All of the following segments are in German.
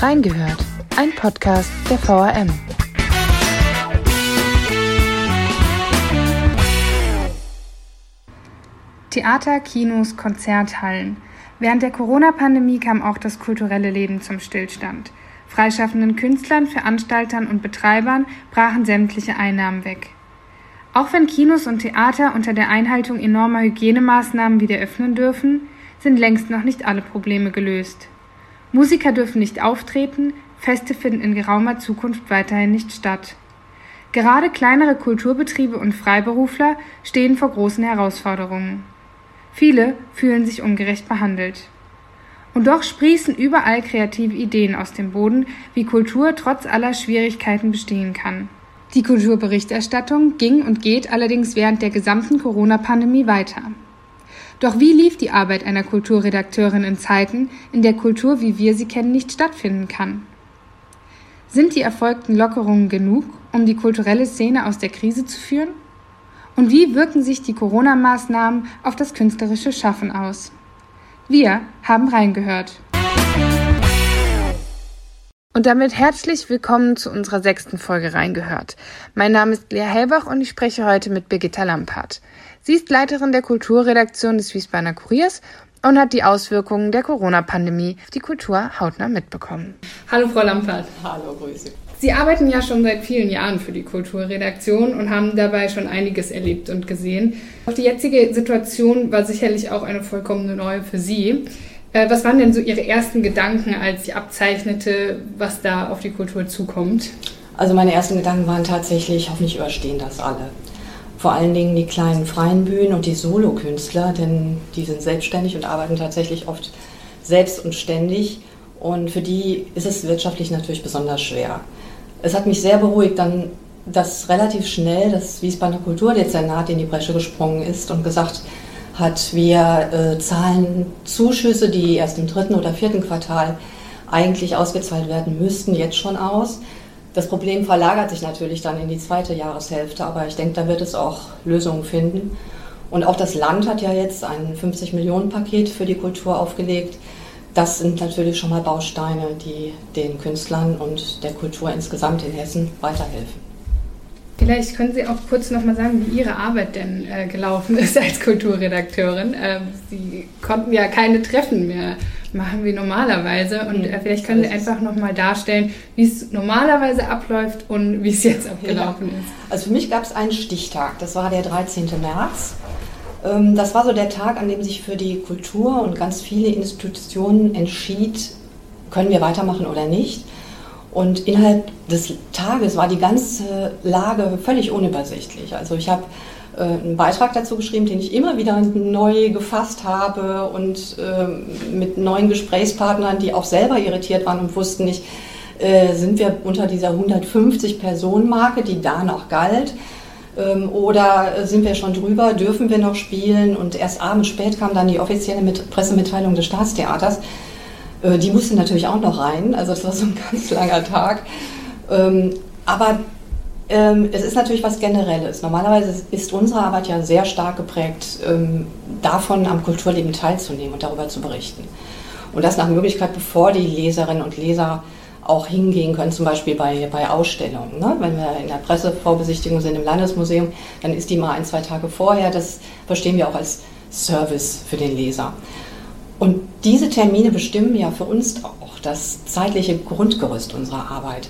Reingehört, ein Podcast der VRM. Theater, Kinos, Konzerthallen. Während der Corona-Pandemie kam auch das kulturelle Leben zum Stillstand. Freischaffenden Künstlern, Veranstaltern und Betreibern brachen sämtliche Einnahmen weg. Auch wenn Kinos und Theater unter der Einhaltung enormer Hygienemaßnahmen wieder öffnen dürfen, sind längst noch nicht alle Probleme gelöst. Musiker dürfen nicht auftreten, Feste finden in geraumer Zukunft weiterhin nicht statt. Gerade kleinere Kulturbetriebe und Freiberufler stehen vor großen Herausforderungen. Viele fühlen sich ungerecht behandelt. Und doch sprießen überall kreative Ideen aus dem Boden, wie Kultur trotz aller Schwierigkeiten bestehen kann. Die Kulturberichterstattung ging und geht allerdings während der gesamten Corona-Pandemie weiter. Doch wie lief die Arbeit einer Kulturredakteurin in Zeiten, in der Kultur, wie wir sie kennen, nicht stattfinden kann? Sind die erfolgten Lockerungen genug, um die kulturelle Szene aus der Krise zu führen? Und wie wirken sich die Corona-Maßnahmen auf das künstlerische Schaffen aus? Wir haben reingehört. Und damit herzlich willkommen zu unserer sechsten Folge reingehört. Mein Name ist Lea Hellbach und ich spreche heute mit Birgitta Lampert. Sie ist Leiterin der Kulturredaktion des Wiesbadener Kuriers und hat die Auswirkungen der Corona-Pandemie auf die Kultur hautnah mitbekommen. Hallo Frau Lampert. Hallo, Grüße. Sie arbeiten ja schon seit vielen Jahren für die Kulturredaktion und haben dabei schon einiges erlebt und gesehen. Auch die jetzige Situation war sicherlich auch eine vollkommene neue für Sie. Äh, was waren denn so Ihre ersten Gedanken, als Sie abzeichnete, was da auf die Kultur zukommt? Also meine ersten Gedanken waren tatsächlich, hoffentlich überstehen das alle vor allen Dingen die kleinen freien Bühnen und die Solokünstler, denn die sind selbstständig und arbeiten tatsächlich oft selbst und ständig. Und für die ist es wirtschaftlich natürlich besonders schwer. Es hat mich sehr beruhigt, dann, dass relativ schnell das Wiesbadener Kulturdezernat in die Bresche gesprungen ist und gesagt hat, wir äh, zahlen Zuschüsse, die erst im dritten oder vierten Quartal eigentlich ausgezahlt werden müssten, jetzt schon aus. Das Problem verlagert sich natürlich dann in die zweite Jahreshälfte, aber ich denke, da wird es auch Lösungen finden. Und auch das Land hat ja jetzt ein 50-Millionen-Paket für die Kultur aufgelegt. Das sind natürlich schon mal Bausteine, die den Künstlern und der Kultur insgesamt in Hessen weiterhelfen. Vielleicht können Sie auch kurz noch mal sagen, wie Ihre Arbeit denn äh, gelaufen ist als Kulturredakteurin. Ähm, Sie konnten ja keine Treffen mehr machen wie normalerweise und äh, vielleicht können Sie einfach noch mal darstellen, wie es normalerweise abläuft und wie es jetzt abgelaufen ja. ist. Also für mich gab es einen Stichtag, das war der 13. März. Ähm, das war so der Tag, an dem sich für die Kultur und ganz viele Institutionen entschied, können wir weitermachen oder nicht. Und innerhalb des Tages war die ganze Lage völlig unübersichtlich. Also ich habe äh, einen Beitrag dazu geschrieben, den ich immer wieder neu gefasst habe und äh, mit neuen Gesprächspartnern, die auch selber irritiert waren und wussten nicht, äh, sind wir unter dieser 150-Personen-Marke, die da noch galt, ähm, oder sind wir schon drüber, dürfen wir noch spielen? Und erst abends spät kam dann die offizielle Pressemitteilung des Staatstheaters äh, die musste natürlich auch noch rein, also es war so ein ganz langer Tag. Ähm, aber ähm, es ist natürlich was Generelles. Normalerweise ist unsere Arbeit ja sehr stark geprägt, ähm, davon am Kulturleben teilzunehmen und darüber zu berichten. Und das nach Möglichkeit, bevor die Leserinnen und Leser auch hingehen können, zum Beispiel bei, bei Ausstellungen. Ne? Wenn wir in der Pressevorbesichtigung sind im Landesmuseum, dann ist die mal ein, zwei Tage vorher. Das verstehen wir auch als Service für den Leser. Und diese Termine bestimmen ja für uns auch das zeitliche Grundgerüst unserer Arbeit.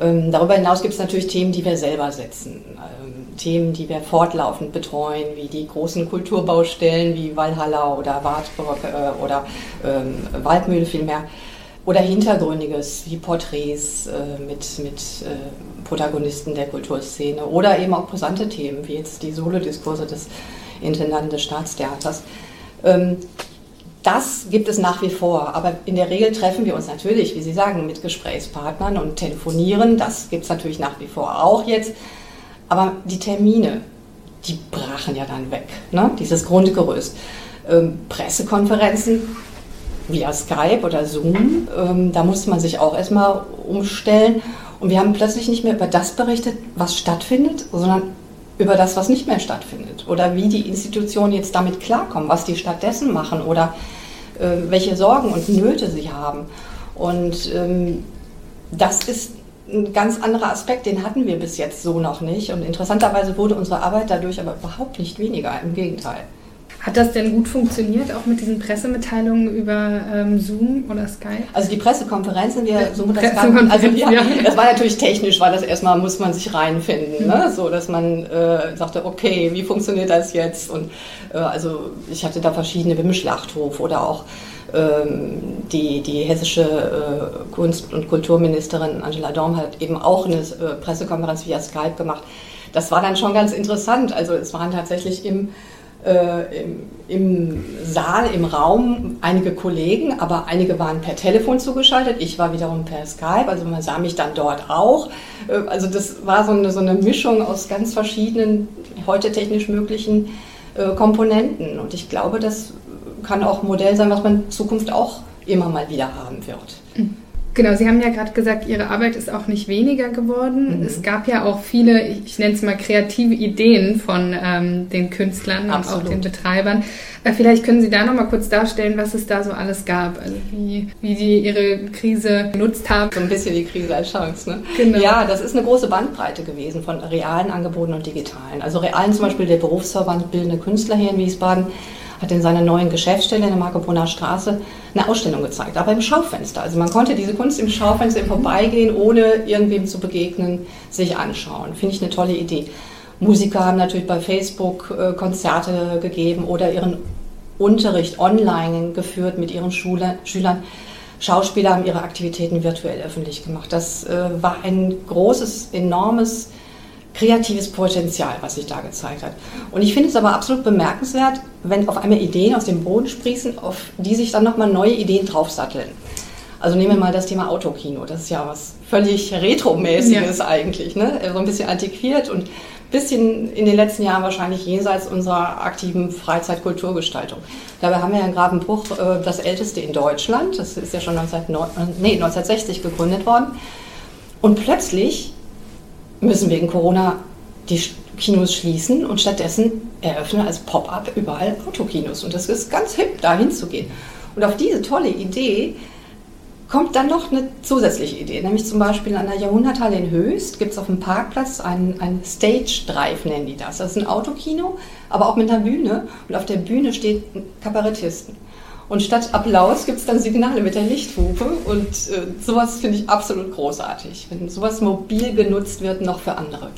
Ähm, darüber hinaus gibt es natürlich Themen, die wir selber setzen. Ähm, Themen, die wir fortlaufend betreuen, wie die großen Kulturbaustellen wie Walhalla oder Wartburg äh, oder ähm, Waldmühle vielmehr. Oder Hintergründiges wie Porträts äh, mit, mit äh, Protagonisten der Kulturszene. Oder eben auch brisante Themen, wie jetzt die Solodiskurse des Intendanten des Staatstheaters. Das gibt es nach wie vor, aber in der Regel treffen wir uns natürlich, wie Sie sagen, mit Gesprächspartnern und telefonieren. Das gibt es natürlich nach wie vor auch jetzt. Aber die Termine, die brachen ja dann weg, ne? dieses Grundgerüst. Ähm, Pressekonferenzen via Skype oder Zoom, ähm, da musste man sich auch erstmal umstellen. Und wir haben plötzlich nicht mehr über das berichtet, was stattfindet, sondern über das, was nicht mehr stattfindet. Oder wie die Institutionen jetzt damit klarkommen, was die stattdessen machen oder äh, welche Sorgen und Nöte sie haben. Und ähm, das ist ein ganz anderer Aspekt, den hatten wir bis jetzt so noch nicht. Und interessanterweise wurde unsere Arbeit dadurch aber überhaupt nicht weniger, im Gegenteil. Hat das denn gut funktioniert, auch mit diesen Pressemitteilungen über ähm, Zoom oder Skype? Also die Pressekonferenzen, wir Zoom oder Skype, also ja, ja, das war natürlich technisch, weil das erstmal muss man sich reinfinden, ne? so dass man äh, sagte, okay, wie funktioniert das jetzt? Und äh, also ich hatte da verschiedene im Schlachthof oder auch ähm, die, die hessische äh, Kunst- und Kulturministerin Angela Dorm hat eben auch eine äh, Pressekonferenz via Skype gemacht. Das war dann schon ganz interessant. Also es waren tatsächlich im äh, im, im, Saal, im Raum einige Kollegen, aber einige waren per Telefon zugeschaltet. Ich war wiederum per Skype, also man sah mich dann dort auch. Äh, also das war so eine, so eine Mischung aus ganz verschiedenen, heute technisch möglichen äh, Komponenten. Und ich glaube, das kann auch ein Modell sein, was man in Zukunft auch immer mal wieder haben wird. Mhm. Genau, Sie haben ja gerade gesagt, Ihre Arbeit ist auch nicht weniger geworden. Mhm. Es gab ja auch viele, ich nenne es mal kreative Ideen von ähm, den Künstlern Absolut. und auch den Betreibern. Äh, vielleicht können Sie da noch mal kurz darstellen, was es da so alles gab, also wie, wie die ihre Krise genutzt haben. So ein bisschen die Krise als Chance, ne? Genau. Ja, das ist eine große Bandbreite gewesen von realen Angeboten und digitalen. Also realen zum Beispiel der Berufsverband Bildende Künstler hier in Wiesbaden hat in seiner neuen Geschäftsstelle in der Marco Brunner Straße eine Ausstellung gezeigt, aber im Schaufenster. Also man konnte diese Kunst im Schaufenster im Vorbeigehen, ohne irgendwem zu begegnen, sich anschauen. Finde ich eine tolle Idee. Musiker haben natürlich bei Facebook äh, Konzerte gegeben oder ihren Unterricht online geführt mit ihren Schule, Schülern. Schauspieler haben ihre Aktivitäten virtuell öffentlich gemacht. Das äh, war ein großes, enormes kreatives Potenzial, was sich da gezeigt hat. Und ich finde es aber absolut bemerkenswert, wenn auf einmal Ideen aus dem Boden sprießen, auf die sich dann nochmal neue Ideen draufsatteln. Also nehmen wir mal das Thema Autokino. Das ist ja was völlig Retromäßiges ja. eigentlich. Ne? So ein bisschen antiquiert und ein bisschen in den letzten Jahren wahrscheinlich jenseits unserer aktiven Freizeitkulturgestaltung. Dabei haben wir ja in Gravenbruch äh, das älteste in Deutschland. Das ist ja schon 19, nee, 1960 gegründet worden. Und plötzlich müssen wegen Corona die Kinos schließen und stattdessen eröffnen als Pop-up überall Autokinos. Und das ist ganz hip, da hinzugehen. Und auf diese tolle Idee kommt dann noch eine zusätzliche Idee, nämlich zum Beispiel an der Jahrhunderthalle in Höchst gibt es auf dem Parkplatz einen, einen Stage Drive, nennen die das. Das ist ein Autokino, aber auch mit einer Bühne. Und auf der Bühne steht ein Kabarettisten. Und statt Applaus gibt es dann Signale mit der Lichthupe und äh, sowas finde ich absolut großartig, wenn sowas mobil genutzt wird, noch für andere.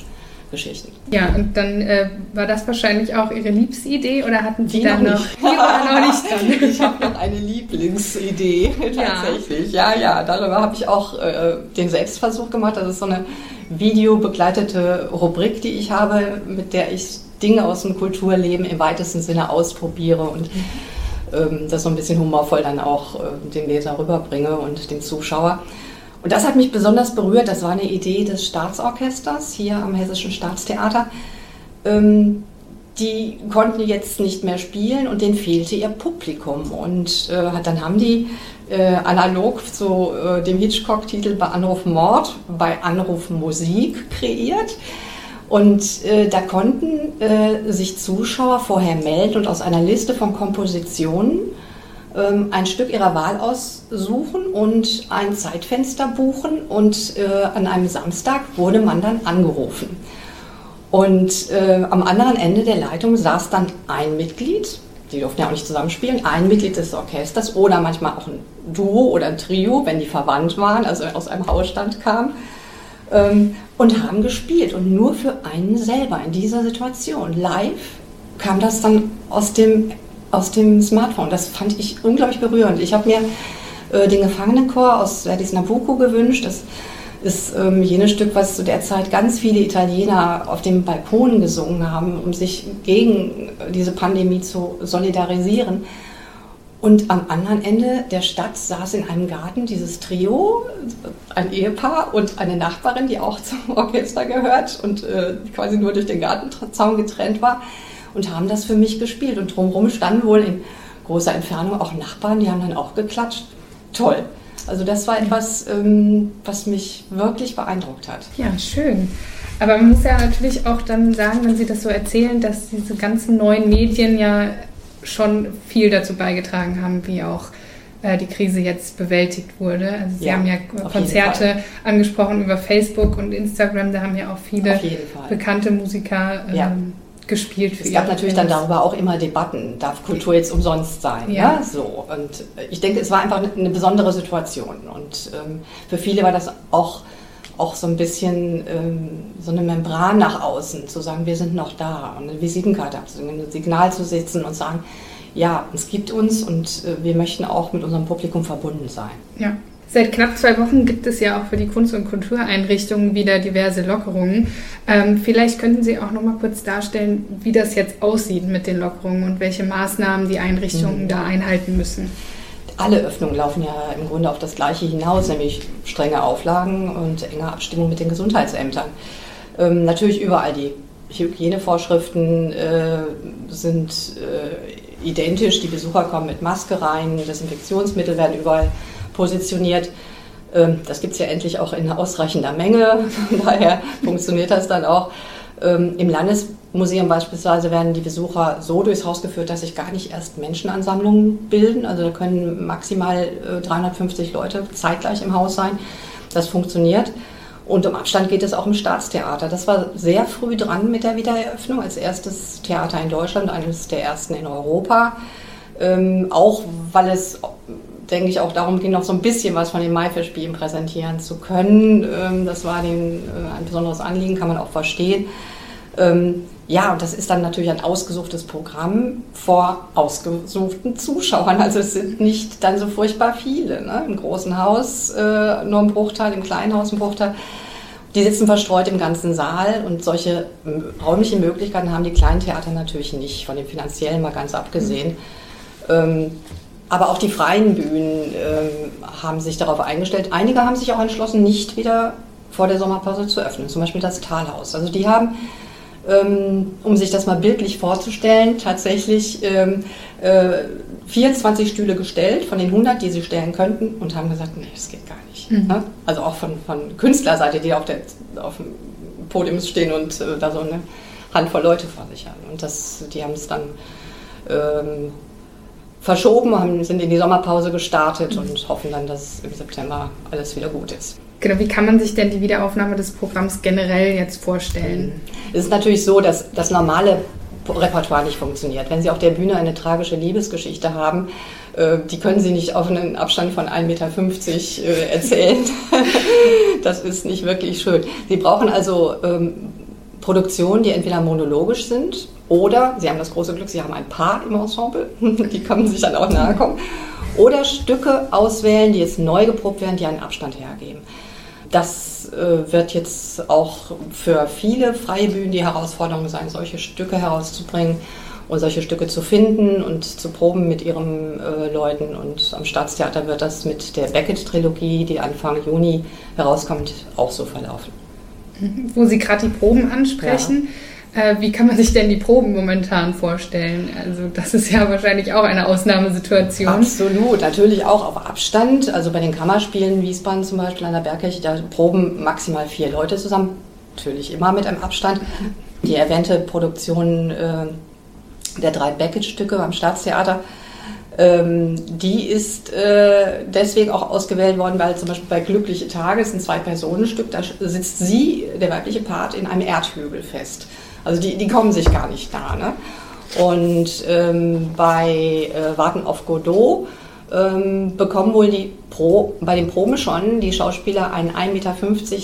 Geschichten. Ja, und dann äh, war das wahrscheinlich auch Ihre Lieblingsidee oder hatten Sie die dann noch? Die war noch nicht dran. ich habe noch eine Lieblingsidee tatsächlich. Ja, ja, ja darüber habe ich auch äh, den Selbstversuch gemacht. Das ist so eine videobegleitete Rubrik, die ich habe, mit der ich Dinge aus dem Kulturleben im weitesten Sinne ausprobiere und mhm das so ein bisschen humorvoll dann auch äh, dem Leser rüberbringe und dem Zuschauer. Und das hat mich besonders berührt. Das war eine Idee des Staatsorchesters hier am Hessischen Staatstheater. Ähm, die konnten jetzt nicht mehr spielen und denen fehlte ihr Publikum. Und äh, dann haben die äh, analog zu dem Hitchcock-Titel bei Anruf Mord bei Anruf Musik kreiert. Und äh, da konnten äh, sich Zuschauer vorher melden und aus einer Liste von Kompositionen ähm, ein Stück ihrer Wahl aussuchen und ein Zeitfenster buchen. Und äh, an einem Samstag wurde man dann angerufen. Und äh, am anderen Ende der Leitung saß dann ein Mitglied, die durften ja auch nicht zusammenspielen, ein Mitglied des Orchesters oder manchmal auch ein Duo oder ein Trio, wenn die verwandt waren, also aus einem Hausstand kamen und haben gespielt und nur für einen selber in dieser Situation. Live kam das dann aus dem, aus dem Smartphone. Das fand ich unglaublich berührend. Ich habe mir äh, den Gefangenenchor aus Verdis Nabucco gewünscht. Das ist ähm, jenes Stück, was zu der Zeit ganz viele Italiener auf dem Balkon gesungen haben, um sich gegen diese Pandemie zu solidarisieren. Und am anderen Ende der Stadt saß in einem Garten dieses Trio, ein Ehepaar und eine Nachbarin, die auch zum Orchester gehört und äh, quasi nur durch den Gartenzaun getrennt war und haben das für mich gespielt. Und drumherum standen wohl in großer Entfernung auch Nachbarn, die haben dann auch geklatscht. Toll. Also das war etwas, ähm, was mich wirklich beeindruckt hat. Ja, schön. Aber man muss ja natürlich auch dann sagen, wenn Sie das so erzählen, dass diese ganzen neuen Medien ja schon viel dazu beigetragen haben, wie auch äh, die Krise jetzt bewältigt wurde. Also Sie ja, haben ja Konzerte angesprochen über Facebook und Instagram, da haben ja auch viele bekannte Musiker ja. ähm, gespielt. es gab natürlich Fans. dann darüber auch immer Debatten, darf Kultur jetzt umsonst sein? Ja. ja. So. Und ich denke, es war einfach eine besondere Situation. Und ähm, für viele war das auch, auch so ein bisschen ähm, so eine Membran nach außen, zu sagen, wir sind noch da und eine Visitenkarte abzugeben, ein Signal zu setzen und sagen, ja, es gibt uns und äh, wir möchten auch mit unserem Publikum verbunden sein. Ja. Seit knapp zwei Wochen gibt es ja auch für die Kunst- und Kultureinrichtungen wieder diverse Lockerungen. Ähm, vielleicht könnten Sie auch noch mal kurz darstellen, wie das jetzt aussieht mit den Lockerungen und welche Maßnahmen die Einrichtungen mhm. da einhalten müssen. Alle Öffnungen laufen ja im Grunde auf das Gleiche hinaus, nämlich strenge Auflagen und enge Abstimmung mit den Gesundheitsämtern. Ähm, natürlich überall die Hygienevorschriften äh, sind äh, identisch. Die Besucher kommen mit Maske rein, Desinfektionsmittel werden überall positioniert. Ähm, das gibt es ja endlich auch in ausreichender Menge. Daher funktioniert das dann auch. Ähm, Im Landesmuseum beispielsweise werden die Besucher so durchs Haus geführt, dass sich gar nicht erst Menschenansammlungen bilden. Also da können maximal 350 äh, Leute zeitgleich im Haus sein. Das funktioniert. Und um Abstand geht es auch im Staatstheater. Das war sehr früh dran mit der Wiedereröffnung, als erstes Theater in Deutschland, eines der ersten in Europa. Ähm, auch weil es denke ich, auch darum ging, noch so ein bisschen was von den Maifestspielen präsentieren zu können. Ähm, das war denen äh, ein besonderes Anliegen, kann man auch verstehen. Ähm, ja, und das ist dann natürlich ein ausgesuchtes Programm vor ausgesuchten Zuschauern. Also es sind nicht dann so furchtbar viele. Ne? Im großen Haus äh, nur ein Bruchteil, im kleinen Haus ein Bruchteil. Die sitzen verstreut im ganzen Saal und solche räumlichen Möglichkeiten haben die kleinen Theater natürlich nicht, von den finanziellen mal ganz abgesehen. Mhm. Ähm, aber auch die freien Bühnen ähm, haben sich darauf eingestellt. Einige haben sich auch entschlossen, nicht wieder vor der Sommerpause zu öffnen. Zum Beispiel das Talhaus. Also die haben, ähm, um sich das mal bildlich vorzustellen, tatsächlich ähm, äh, 24 Stühle gestellt von den 100, die sie stellen könnten und haben gesagt, nee, das geht gar nicht. Mhm. Ne? Also auch von, von Künstlerseite, die auf, der, auf dem Podium stehen und äh, da so eine Handvoll Leute vor sich haben. Und das, die haben es dann ähm, verschoben, haben, sind in die Sommerpause gestartet und hoffen dann, dass im September alles wieder gut ist. Genau, wie kann man sich denn die Wiederaufnahme des Programms generell jetzt vorstellen? Es ist natürlich so, dass das normale Repertoire nicht funktioniert. Wenn Sie auf der Bühne eine tragische Liebesgeschichte haben, äh, die können Sie nicht auf einen Abstand von 1,50 Meter äh, erzählen. das ist nicht wirklich schön. Sie brauchen also ähm, Produktionen, die entweder monologisch sind oder, Sie haben das große Glück, Sie haben ein Paar im Ensemble, die können sich dann auch nahe kommen, oder Stücke auswählen, die jetzt neu geprobt werden, die einen Abstand hergeben. Das äh, wird jetzt auch für viele freie Bühnen die Herausforderung sein, solche Stücke herauszubringen und solche Stücke zu finden und zu proben mit ihren äh, Leuten. Und am Staatstheater wird das mit der Beckett-Trilogie, die Anfang Juni herauskommt, auch so verlaufen wo Sie gerade die Proben ansprechen. Ja. Äh, wie kann man sich denn die Proben momentan vorstellen? Also das ist ja wahrscheinlich auch eine Ausnahmesituation. Absolut, natürlich auch auf Abstand. Also bei den Kammerspielen Wiesbaden zum Beispiel an der Bergkirche, da proben maximal vier Leute zusammen. Natürlich immer mit einem Abstand. Die erwähnte Produktion äh, der drei Beckett-Stücke beim Staatstheater ähm, die ist äh, deswegen auch ausgewählt worden, weil zum Beispiel bei Glückliche Tage, ist ein Zwei-Personen-Stück, da sitzt sie, der weibliche Part, in einem Erdhügel fest. Also die, die kommen sich gar nicht da. Ne? Und ähm, bei äh, Warten auf Godot ähm, bekommen wohl die Pro, bei den Proben schon die Schauspieler einen 1,50 Meter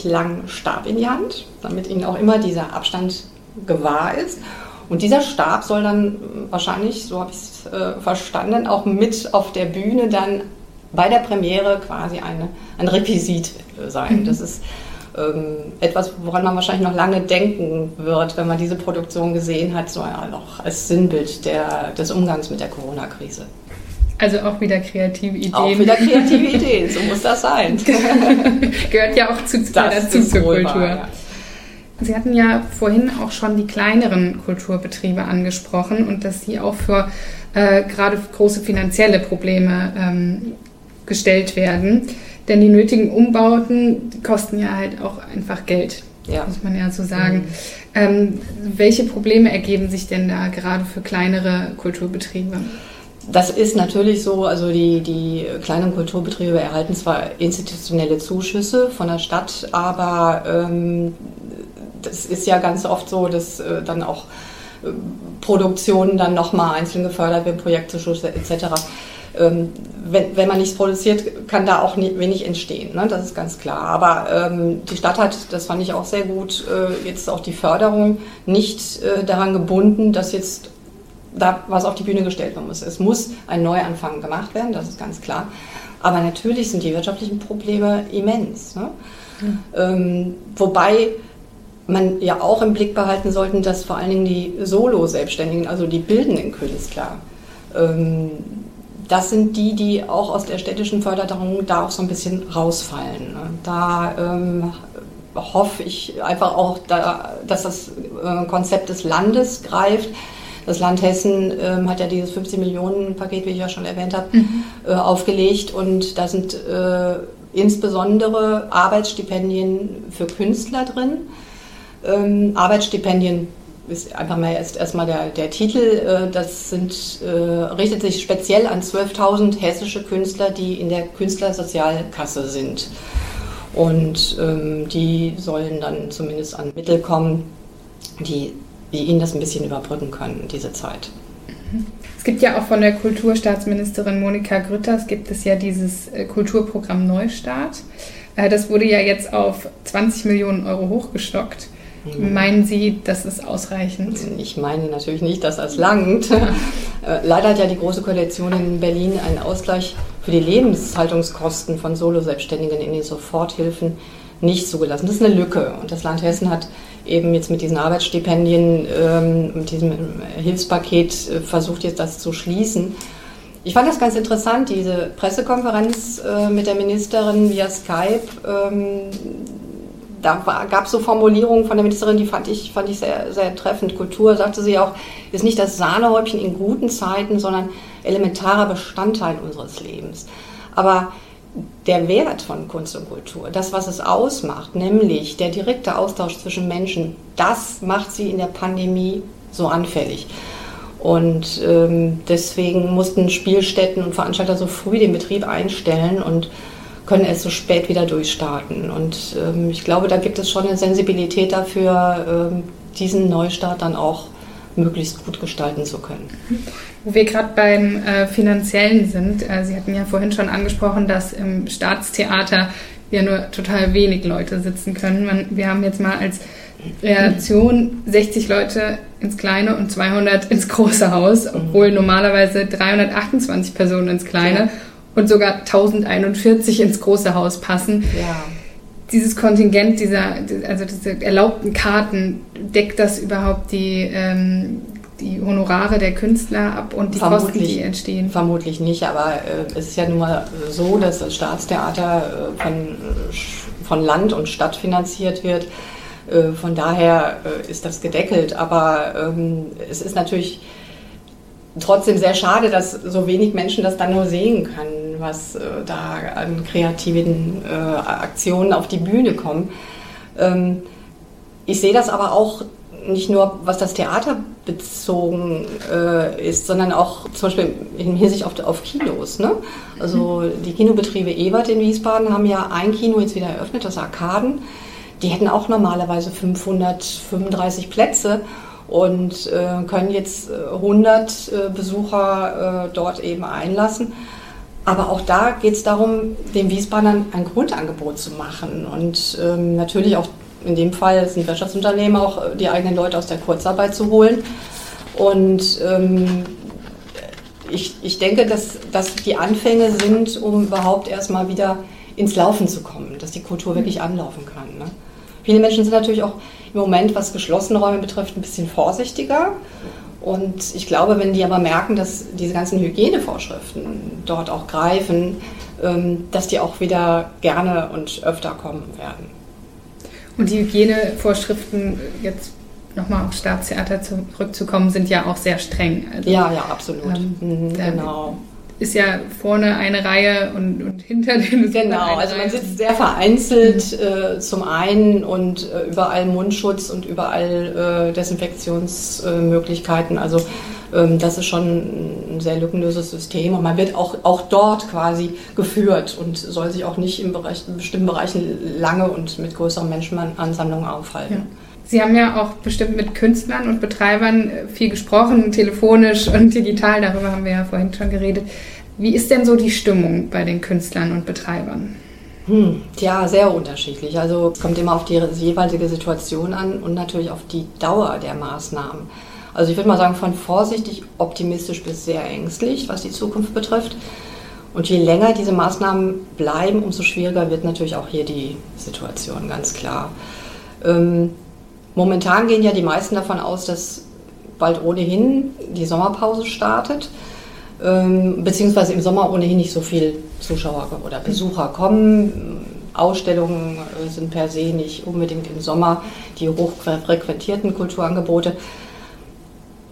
langen Stab in die Hand, damit ihnen auch immer dieser Abstand gewahr ist. Und dieser Stab soll dann wahrscheinlich, so habe ich es äh, verstanden, auch mit auf der Bühne dann bei der Premiere quasi eine, ein Requisit sein. Mhm. Das ist ähm, etwas, woran man wahrscheinlich noch lange denken wird, wenn man diese Produktion gesehen hat, so ja, auch als Sinnbild der, des Umgangs mit der Corona-Krise. Also auch wieder kreative Ideen. Auch wieder kreative Ideen, so muss das sein. Gehört ja auch zu, dazu zur Kultur. Wahr, ja. Sie hatten ja vorhin auch schon die kleineren Kulturbetriebe angesprochen und dass sie auch für äh, gerade große finanzielle Probleme ähm, gestellt werden. Denn die nötigen Umbauten die kosten ja halt auch einfach Geld, ja. muss man ja so sagen. Mhm. Ähm, welche Probleme ergeben sich denn da gerade für kleinere Kulturbetriebe? das ist natürlich so, also die, die kleinen Kulturbetriebe erhalten zwar institutionelle Zuschüsse von der Stadt, aber ähm, das ist ja ganz oft so, dass äh, dann auch äh, Produktionen dann nochmal einzeln gefördert werden, Projektzuschüsse etc. Ähm, wenn, wenn man nichts produziert, kann da auch nie, wenig entstehen, ne? das ist ganz klar. Aber ähm, die Stadt hat, das fand ich auch sehr gut, äh, jetzt auch die Förderung nicht äh, daran gebunden, dass jetzt da was auf die Bühne gestellt werden muss. Es muss ein Neuanfang gemacht werden, das ist ganz klar. Aber natürlich sind die wirtschaftlichen Probleme immens. Ne? Mhm. Ähm, wobei man ja auch im Blick behalten sollte, dass vor allen Dingen die Solo-Selbstständigen, also die bildenden Künstler, ähm, das sind die, die auch aus der städtischen Förderung da auch so ein bisschen rausfallen. Ne? Da ähm, hoffe ich einfach auch, da, dass das äh, Konzept des Landes greift, das Land Hessen ähm, hat ja dieses 50 Millionen Paket, wie ich ja schon erwähnt habe, mhm. äh, aufgelegt und da sind äh, insbesondere Arbeitsstipendien für Künstler drin. Ähm, Arbeitsstipendien ist einfach mal erst erstmal der, der Titel. Äh, das sind, äh, richtet sich speziell an 12.000 hessische Künstler, die in der Künstlersozialkasse sind. Und ähm, die sollen dann zumindest an Mittel kommen, die die ihnen das ein bisschen überbrücken können, diese Zeit. Es gibt ja auch von der Kulturstaatsministerin Monika Grütters gibt es ja dieses äh, Kulturprogramm Neustart. Äh, das wurde ja jetzt auf 20 Millionen Euro hochgestockt. Meinen Sie, das ist ausreichend? Ich meine natürlich nicht, dass das langt. Äh, leider hat ja die Große Koalition in Berlin einen Ausgleich für die Lebenshaltungskosten von Solo-Selbstständigen in den Soforthilfen nicht zugelassen. Das ist eine Lücke. Und das Land Hessen hat eben jetzt mit diesen Arbeitsstipendien, ähm, mit diesem Hilfspaket äh, versucht jetzt das zu schließen. Ich fand das ganz interessant, diese Pressekonferenz äh, mit der Ministerin via Skype. Ähm, da gab es so Formulierungen von der Ministerin, die fand ich, fand ich sehr, sehr treffend. Kultur, sagte sie auch, ist nicht das Sahnehäubchen in guten Zeiten, sondern elementarer Bestandteil unseres Lebens. Aber der Wert von Kunst und Kultur, das, was es ausmacht, nämlich der direkte Austausch zwischen Menschen, das macht sie in der Pandemie so anfällig. Und ähm, deswegen mussten Spielstätten und Veranstalter so früh den Betrieb einstellen und können erst so spät wieder durchstarten. Und ähm, ich glaube, da gibt es schon eine Sensibilität dafür, ähm, diesen Neustart dann auch möglichst gut gestalten zu können. Wo wir gerade beim äh, Finanziellen sind, äh, Sie hatten ja vorhin schon angesprochen, dass im Staatstheater ja nur total wenig Leute sitzen können. Man, wir haben jetzt mal als Reaktion 60 Leute ins kleine und 200 ins große Haus, obwohl normalerweise 328 Personen ins kleine ja. Und sogar 1041 ins große Haus passen. Ja. Dieses Kontingent dieser, also diese erlaubten Karten, deckt das überhaupt die, ähm, die Honorare der Künstler ab und die vermutlich, Kosten, die entstehen? Vermutlich nicht, aber äh, es ist ja nun mal so, dass das Staatstheater äh, von, von Land und Stadt finanziert wird. Äh, von daher äh, ist das gedeckelt, aber ähm, es ist natürlich trotzdem sehr schade, dass so wenig Menschen das dann nur sehen können, was äh, da an kreativen äh, Aktionen auf die Bühne kommen. Ähm, ich sehe das aber auch nicht nur, was das Theater bezogen äh, ist, sondern auch zum Beispiel in Hinsicht auf, auf Kinos. Ne? Also die Kinobetriebe Ebert in Wiesbaden haben ja ein Kino jetzt wieder eröffnet, das Arkaden. Die hätten auch normalerweise 535 Plätze und äh, können jetzt 100 äh, Besucher äh, dort eben einlassen. Aber auch da geht es darum, den Wiesbadern ein Grundangebot zu machen und ähm, natürlich auch in dem Fall sind Wirtschaftsunternehmen auch äh, die eigenen Leute aus der Kurzarbeit zu holen. Und ähm, ich, ich denke, dass, dass die Anfänge sind, um überhaupt erstmal wieder ins Laufen zu kommen, dass die Kultur wirklich anlaufen kann. Ne? Viele Menschen sind natürlich auch im Moment, was geschlossene Räume betrifft, ein bisschen vorsichtiger. Und ich glaube, wenn die aber merken, dass diese ganzen Hygienevorschriften dort auch greifen, ähm, dass die auch wieder gerne und öfter kommen werden. Und die Hygienevorschriften, jetzt nochmal aufs Staatstheater zurückzukommen, sind ja auch sehr streng. Also, ja, ja, absolut. Ähm, mhm, genau. Ist ja vorne eine Reihe und, und hinter dem ist Genau, also man sitzt sehr vereinzelt mhm. äh, zum einen und äh, überall Mundschutz und überall äh, Desinfektionsmöglichkeiten. also Ähm, das ist schon ein sehr lückenloses System und man wird auch, auch dort quasi geführt und soll sich auch nicht in, Bereich, in bestimmten Bereichen lange und mit größeren Menschenansammlungen aufhalten. Ja. Sie haben ja auch bestimmt mit Künstlern und Betreibern äh, viel gesprochen, telefonisch und digital, darüber haben wir ja vorhin schon geredet. Wie ist denn so die Stimmung bei den Künstlern und Betreibern? Hm, ja, sehr unterschiedlich. Also es kommt immer auf die jeweilige Situation an und natürlich auf die Dauer der Maßnahmen. Also ich würde mal sagen, von vorsichtig optimistisch bis sehr ängstlich, was die Zukunft betrifft. Und je länger diese Maßnahmen bleiben, umso schwieriger wird natürlich auch hier die Situation, ganz klar. Ähm, momentan gehen ja die meisten davon aus, dass bald ohnehin die Sommerpause startet, ähm, beziehungsweise im Sommer ohnehin nicht so viel Zuschauer oder Besucher kommen. Ausstellungen äh, sind per se nicht unbedingt im Sommer die hochfrequentierten Kulturangebote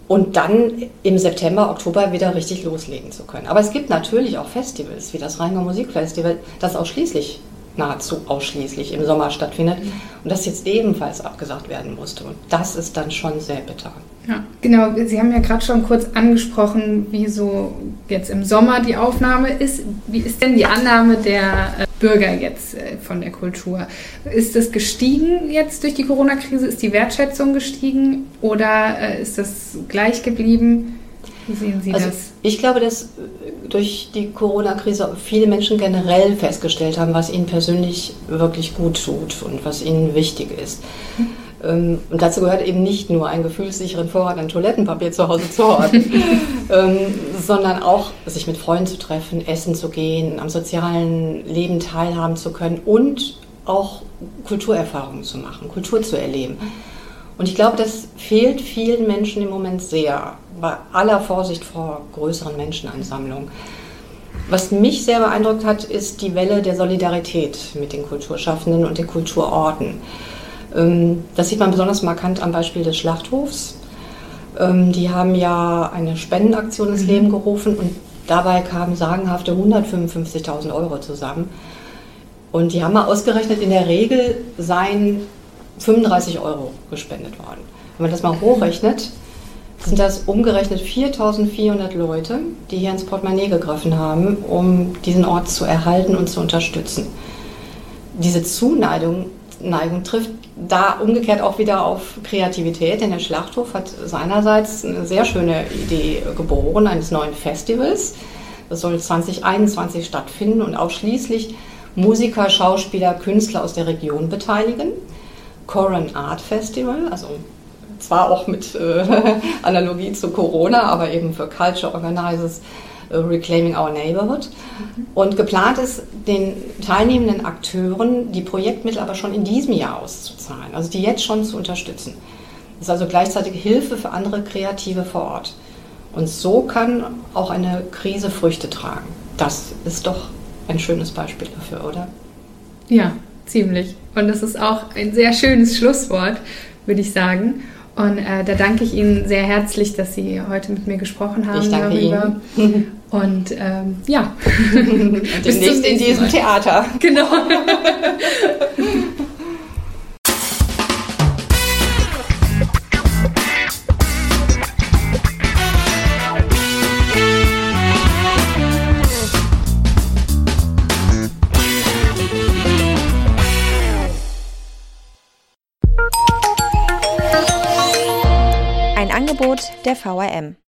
und dann im September, Oktober wieder richtig loslegen zu können. Aber es gibt natürlich auch Festivals, wie das Rheingau Musikfestival, das ausschließlich, nahezu ausschließlich im Sommer stattfindet und das jetzt ebenfalls abgesagt werden musste. Und das ist dann schon sehr bitter. Ja, genau. Sie haben ja gerade schon kurz angesprochen, wie so jetzt im Sommer die Aufnahme ist. Wie ist denn die Annahme der äh, Bürger jetzt äh, von der Kultur? Ist das gestiegen jetzt durch die Corona-Krise? Ist die Wertschätzung gestiegen oder äh, ist das gleich geblieben? Wie sehen Sie also das? Ich glaube, dass durch die Corona-Krise viele Menschen generell festgestellt haben, was ihnen persönlich wirklich gut tut und was ihnen wichtig ist. Mhm. Ähm, und dazu gehört eben nicht nur einen gefühlssicheren Vorrat an Toilettenpapier zu Hause zu horten, ähm, sondern auch sich mit Freunden zu treffen, essen zu gehen, am sozialen Leben teilhaben zu können und auch Kulturerfahrungen zu machen, Kultur zu erleben. Und ich glaube, das fehlt vielen Menschen im Moment sehr, bei aller Vorsicht vor größeren Menschenansammlungen. Was mich sehr beeindruckt hat, ist die Welle der Solidarität mit den Kulturschaffenden und den Kulturorten. Ähm, das sieht man besonders markant am Beispiel des Schlachthofs. Ähm, die haben ja eine Spendenaktion ins mhm. Leben gerufen und dabei kamen sagenhafte 155.000 Euro zusammen. Und die haben mal ausgerechnet, in der Regel seien 35 Euro gespendet worden. Wenn man das mal hochrechnet, sind das umgerechnet 4.400 Leute, die hier ins Portemonnaie gegriffen haben, um diesen Ort zu erhalten und zu unterstützen. Diese Zuneigung Neigung trifft da umgekehrt auch wieder auf Kreativität, denn der Schlachthof hat seinerseits eine sehr schöne Idee geboren eines neuen Festivals. Das soll 2021 stattfinden und ausschließlich Musiker, Schauspieler, Künstler aus der Region beteiligen. Coran Art Festival, also zwar auch mit äh, Analogie zu Corona, aber eben für Culture Organizers äh, Reclaiming Our Neighborhood. Und geplant ist, den teilnehmenden Akteuren die Projektmittel aber schon in diesem Jahr auszuzahlen, also die jetzt schon zu unterstützen. Das ist also gleichzeitig Hilfe für andere Kreative vor Ort. Und so kann auch eine Krise Früchte tragen. Das ist doch ein schönes Beispiel dafür, oder? Ja, ziemlich. Und das ist auch ein sehr schönes Schlusswort, würde ich sagen. Und äh, da danke ich Ihnen sehr herzlich, dass Sie heute mit mir gesprochen haben ich danke darüber. Ihnen. Und ähm, ja. Und demnächst in diesem Theater. Genau. der VRM.